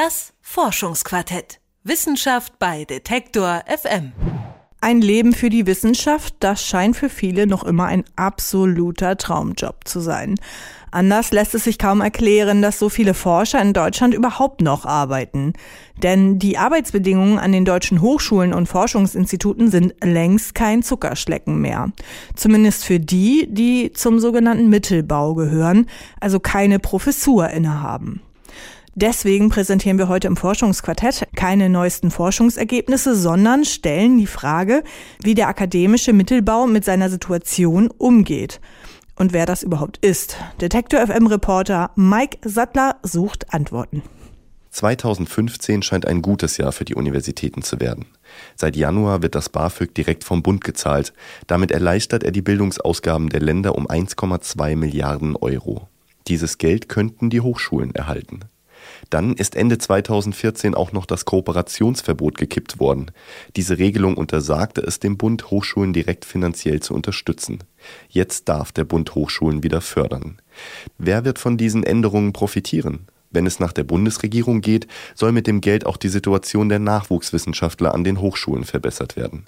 Das Forschungsquartett. Wissenschaft bei Detektor FM. Ein Leben für die Wissenschaft, das scheint für viele noch immer ein absoluter Traumjob zu sein. Anders lässt es sich kaum erklären, dass so viele Forscher in Deutschland überhaupt noch arbeiten. Denn die Arbeitsbedingungen an den deutschen Hochschulen und Forschungsinstituten sind längst kein Zuckerschlecken mehr. Zumindest für die, die zum sogenannten Mittelbau gehören, also keine Professur innehaben. Deswegen präsentieren wir heute im Forschungsquartett keine neuesten Forschungsergebnisse, sondern stellen die Frage, wie der akademische Mittelbau mit seiner Situation umgeht. Und wer das überhaupt ist. Detektor FM Reporter Mike Sattler sucht Antworten. 2015 scheint ein gutes Jahr für die Universitäten zu werden. Seit Januar wird das BAföG direkt vom Bund gezahlt. Damit erleichtert er die Bildungsausgaben der Länder um 1,2 Milliarden Euro. Dieses Geld könnten die Hochschulen erhalten. Dann ist Ende 2014 auch noch das Kooperationsverbot gekippt worden. Diese Regelung untersagte es dem Bund, Hochschulen direkt finanziell zu unterstützen. Jetzt darf der Bund Hochschulen wieder fördern. Wer wird von diesen Änderungen profitieren? Wenn es nach der Bundesregierung geht, soll mit dem Geld auch die Situation der Nachwuchswissenschaftler an den Hochschulen verbessert werden.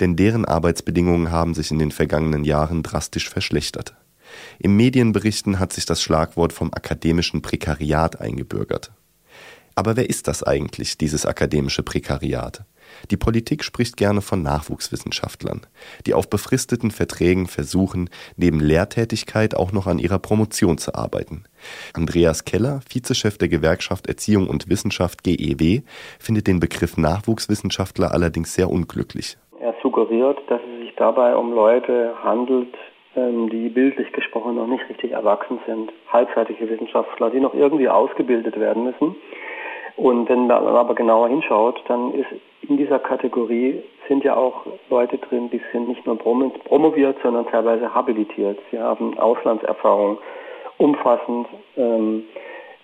Denn deren Arbeitsbedingungen haben sich in den vergangenen Jahren drastisch verschlechtert. Im Medienberichten hat sich das Schlagwort vom akademischen Prekariat eingebürgert. Aber wer ist das eigentlich, dieses akademische Prekariat? Die Politik spricht gerne von Nachwuchswissenschaftlern, die auf befristeten Verträgen versuchen, neben Lehrtätigkeit auch noch an ihrer Promotion zu arbeiten. Andreas Keller, Vizechef der Gewerkschaft Erziehung und Wissenschaft GEW, findet den Begriff Nachwuchswissenschaftler allerdings sehr unglücklich. Er suggeriert, dass es sich dabei um Leute handelt, die bildlich gesprochen noch nicht richtig erwachsen sind, halbfertige Wissenschaftler, die noch irgendwie ausgebildet werden müssen. Und wenn man aber genauer hinschaut, dann ist in dieser Kategorie sind ja auch Leute drin, die sind nicht nur promoviert, sondern teilweise habilitiert. Sie haben Auslandserfahrung umfassend ähm,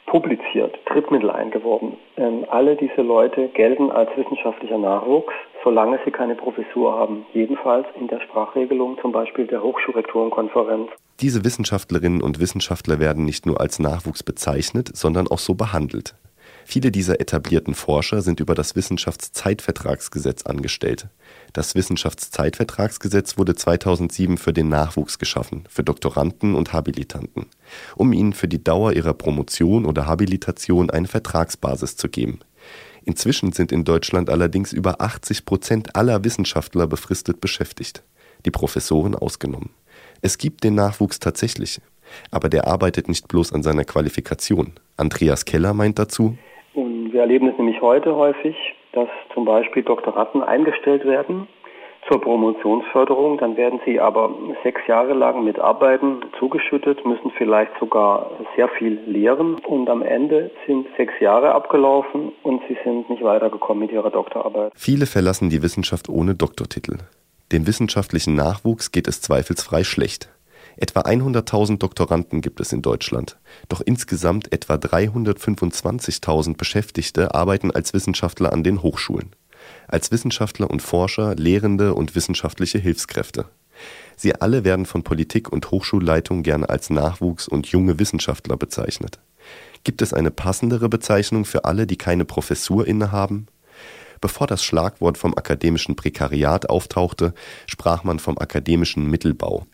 publiziert, Drittmittel eingeworben. Ähm, alle diese Leute gelten als wissenschaftlicher Nachwuchs, solange sie keine Professur haben. Jedenfalls in der Sprachregelung zum Beispiel der Hochschulrektorenkonferenz. Diese Wissenschaftlerinnen und Wissenschaftler werden nicht nur als Nachwuchs bezeichnet, sondern auch so behandelt. Viele dieser etablierten Forscher sind über das Wissenschaftszeitvertragsgesetz angestellt. Das Wissenschaftszeitvertragsgesetz wurde 2007 für den Nachwuchs geschaffen, für Doktoranden und Habilitanten, um ihnen für die Dauer ihrer Promotion oder Habilitation eine Vertragsbasis zu geben. Inzwischen sind in Deutschland allerdings über 80 Prozent aller Wissenschaftler befristet beschäftigt, die Professoren ausgenommen. Es gibt den Nachwuchs tatsächlich, aber der arbeitet nicht bloß an seiner Qualifikation. Andreas Keller meint dazu, und wir erleben es nämlich heute häufig, dass zum Beispiel Doktoranden eingestellt werden zur Promotionsförderung. Dann werden sie aber sechs Jahre lang mit Arbeiten zugeschüttet, müssen vielleicht sogar sehr viel lehren und am Ende sind sechs Jahre abgelaufen und sie sind nicht weitergekommen mit ihrer Doktorarbeit. Viele verlassen die Wissenschaft ohne Doktortitel. Dem wissenschaftlichen Nachwuchs geht es zweifelsfrei schlecht. Etwa 100.000 Doktoranden gibt es in Deutschland, doch insgesamt etwa 325.000 Beschäftigte arbeiten als Wissenschaftler an den Hochschulen. Als Wissenschaftler und Forscher, Lehrende und wissenschaftliche Hilfskräfte. Sie alle werden von Politik und Hochschulleitung gerne als Nachwuchs und junge Wissenschaftler bezeichnet. Gibt es eine passendere Bezeichnung für alle, die keine Professur innehaben? Bevor das Schlagwort vom akademischen Prekariat auftauchte, sprach man vom akademischen Mittelbau.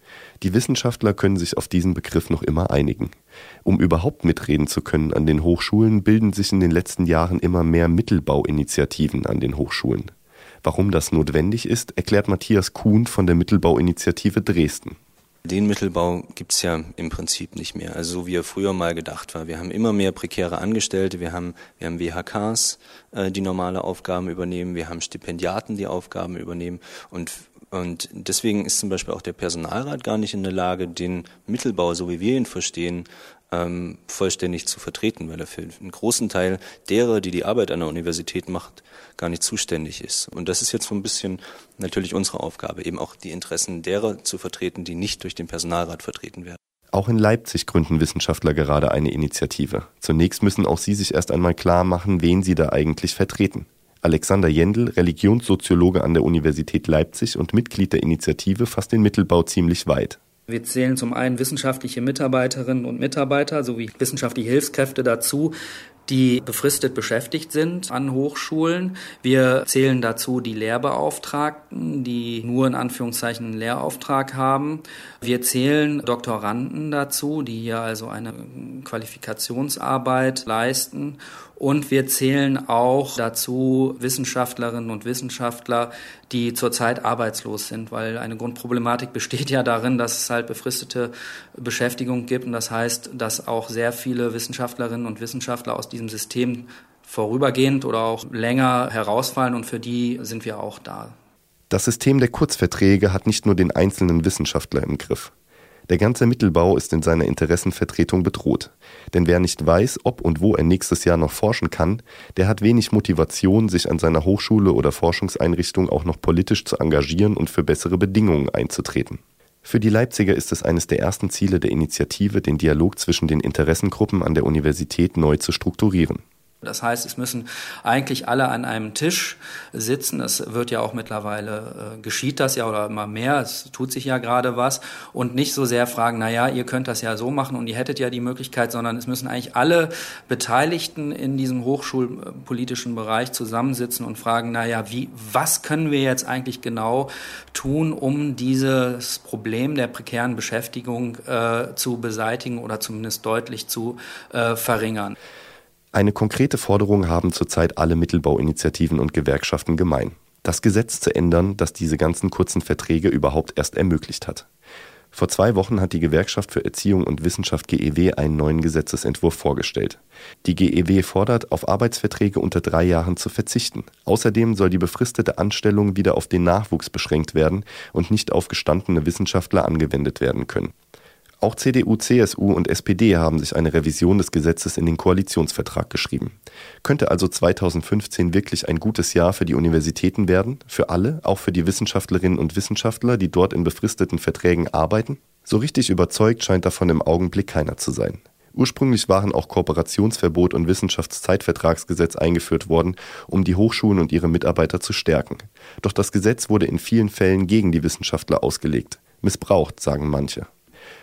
Die Wissenschaftler können sich auf diesen Begriff noch immer einigen. Um überhaupt mitreden zu können an den Hochschulen, bilden sich in den letzten Jahren immer mehr Mittelbauinitiativen an den Hochschulen. Warum das notwendig ist, erklärt Matthias Kuhn von der Mittelbauinitiative Dresden. Den Mittelbau gibt's ja im Prinzip nicht mehr, also so wie er früher mal gedacht war. Wir haben immer mehr prekäre Angestellte, wir haben, wir haben WHKs, äh, die normale Aufgaben übernehmen, wir haben Stipendiaten, die Aufgaben übernehmen und und deswegen ist zum Beispiel auch der Personalrat gar nicht in der Lage, den Mittelbau, so wie wir ihn verstehen, ähm, vollständig zu vertreten, weil er für einen großen Teil derer, die die Arbeit an der Universität macht, gar nicht zuständig ist. Und das ist jetzt so ein bisschen natürlich unsere Aufgabe, eben auch die Interessen derer zu vertreten, die nicht durch den Personalrat vertreten werden. Auch in Leipzig gründen Wissenschaftler gerade eine Initiative. Zunächst müssen auch sie sich erst einmal klar machen, wen sie da eigentlich vertreten. Alexander Jendl, Religionssoziologe an der Universität Leipzig und Mitglied der Initiative, fasst den Mittelbau ziemlich weit. Wir zählen zum einen wissenschaftliche Mitarbeiterinnen und Mitarbeiter sowie wissenschaftliche Hilfskräfte dazu, die befristet beschäftigt sind an Hochschulen. Wir zählen dazu die Lehrbeauftragten, die nur in Anführungszeichen einen Lehrauftrag haben. Wir zählen Doktoranden dazu, die hier also eine Qualifikationsarbeit leisten. Und wir zählen auch dazu Wissenschaftlerinnen und Wissenschaftler, die zurzeit arbeitslos sind, weil eine Grundproblematik besteht ja darin, dass es halt befristete Beschäftigung gibt. Und das heißt, dass auch sehr viele Wissenschaftlerinnen und Wissenschaftler aus diesem System vorübergehend oder auch länger herausfallen. Und für die sind wir auch da. Das System der Kurzverträge hat nicht nur den einzelnen Wissenschaftler im Griff. Der ganze Mittelbau ist in seiner Interessenvertretung bedroht. Denn wer nicht weiß, ob und wo er nächstes Jahr noch forschen kann, der hat wenig Motivation, sich an seiner Hochschule oder Forschungseinrichtung auch noch politisch zu engagieren und für bessere Bedingungen einzutreten. Für die Leipziger ist es eines der ersten Ziele der Initiative, den Dialog zwischen den Interessengruppen an der Universität neu zu strukturieren. Das heißt, es müssen eigentlich alle an einem Tisch sitzen. Es wird ja auch mittlerweile, äh, geschieht das ja oder immer mehr, es tut sich ja gerade was und nicht so sehr fragen, na ja, ihr könnt das ja so machen und ihr hättet ja die Möglichkeit, sondern es müssen eigentlich alle Beteiligten in diesem hochschulpolitischen Bereich zusammensitzen und fragen, na ja, wie, was können wir jetzt eigentlich genau tun, um dieses Problem der prekären Beschäftigung äh, zu beseitigen oder zumindest deutlich zu äh, verringern. Eine konkrete Forderung haben zurzeit alle Mittelbauinitiativen und Gewerkschaften gemein. Das Gesetz zu ändern, das diese ganzen kurzen Verträge überhaupt erst ermöglicht hat. Vor zwei Wochen hat die Gewerkschaft für Erziehung und Wissenschaft GEW einen neuen Gesetzesentwurf vorgestellt. Die GEW fordert, auf Arbeitsverträge unter drei Jahren zu verzichten. Außerdem soll die befristete Anstellung wieder auf den Nachwuchs beschränkt werden und nicht auf gestandene Wissenschaftler angewendet werden können. Auch CDU, CSU und SPD haben sich eine Revision des Gesetzes in den Koalitionsvertrag geschrieben. Könnte also 2015 wirklich ein gutes Jahr für die Universitäten werden? Für alle, auch für die Wissenschaftlerinnen und Wissenschaftler, die dort in befristeten Verträgen arbeiten? So richtig überzeugt scheint davon im Augenblick keiner zu sein. Ursprünglich waren auch Kooperationsverbot und Wissenschaftszeitvertragsgesetz eingeführt worden, um die Hochschulen und ihre Mitarbeiter zu stärken. Doch das Gesetz wurde in vielen Fällen gegen die Wissenschaftler ausgelegt. Missbraucht, sagen manche.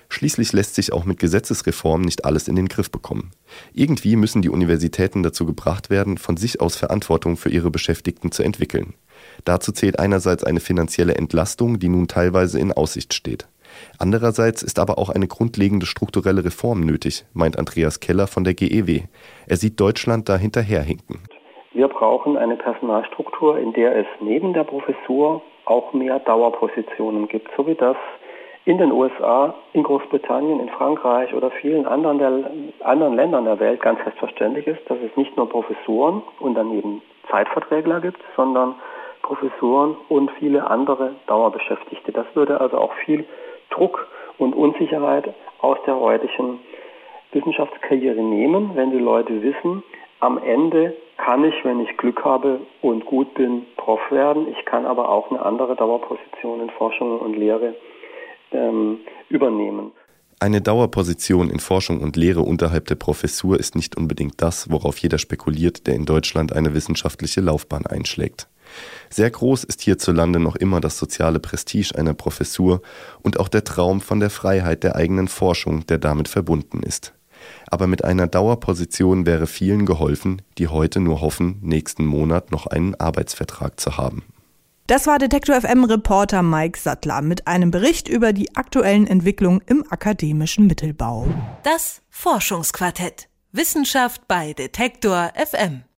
Schließlich lässt sich auch mit Gesetzesreformen nicht alles in den Griff bekommen. Irgendwie müssen die Universitäten dazu gebracht werden, von sich aus Verantwortung für ihre Beschäftigten zu entwickeln. Dazu zählt einerseits eine finanzielle Entlastung, die nun teilweise in Aussicht steht. Andererseits ist aber auch eine grundlegende strukturelle Reform nötig, meint Andreas Keller von der GEW. Er sieht Deutschland da hinterherhinken. Wir brauchen eine Personalstruktur, in der es neben der Professur auch mehr Dauerpositionen gibt, so wie das in den USA, in Großbritannien, in Frankreich oder vielen anderen, der, anderen Ländern der Welt ganz selbstverständlich ist, dass es nicht nur Professuren und daneben Zeitverträgler gibt, sondern Professuren und viele andere Dauerbeschäftigte. Das würde also auch viel Druck und Unsicherheit aus der heutigen Wissenschaftskarriere nehmen, wenn die Leute wissen, am Ende kann ich, wenn ich Glück habe und gut bin, Prof werden. Ich kann aber auch eine andere Dauerposition in Forschung und Lehre ähm, übernehmen. Eine Dauerposition in Forschung und Lehre unterhalb der Professur ist nicht unbedingt das, worauf jeder spekuliert, der in Deutschland eine wissenschaftliche Laufbahn einschlägt. Sehr groß ist hierzulande noch immer das soziale Prestige einer Professur und auch der Traum von der Freiheit der eigenen Forschung, der damit verbunden ist. Aber mit einer Dauerposition wäre vielen geholfen, die heute nur hoffen, nächsten Monat noch einen Arbeitsvertrag zu haben. Das war Detektor FM Reporter Mike Sattler mit einem Bericht über die aktuellen Entwicklungen im akademischen Mittelbau. Das Forschungsquartett. Wissenschaft bei Detektor FM.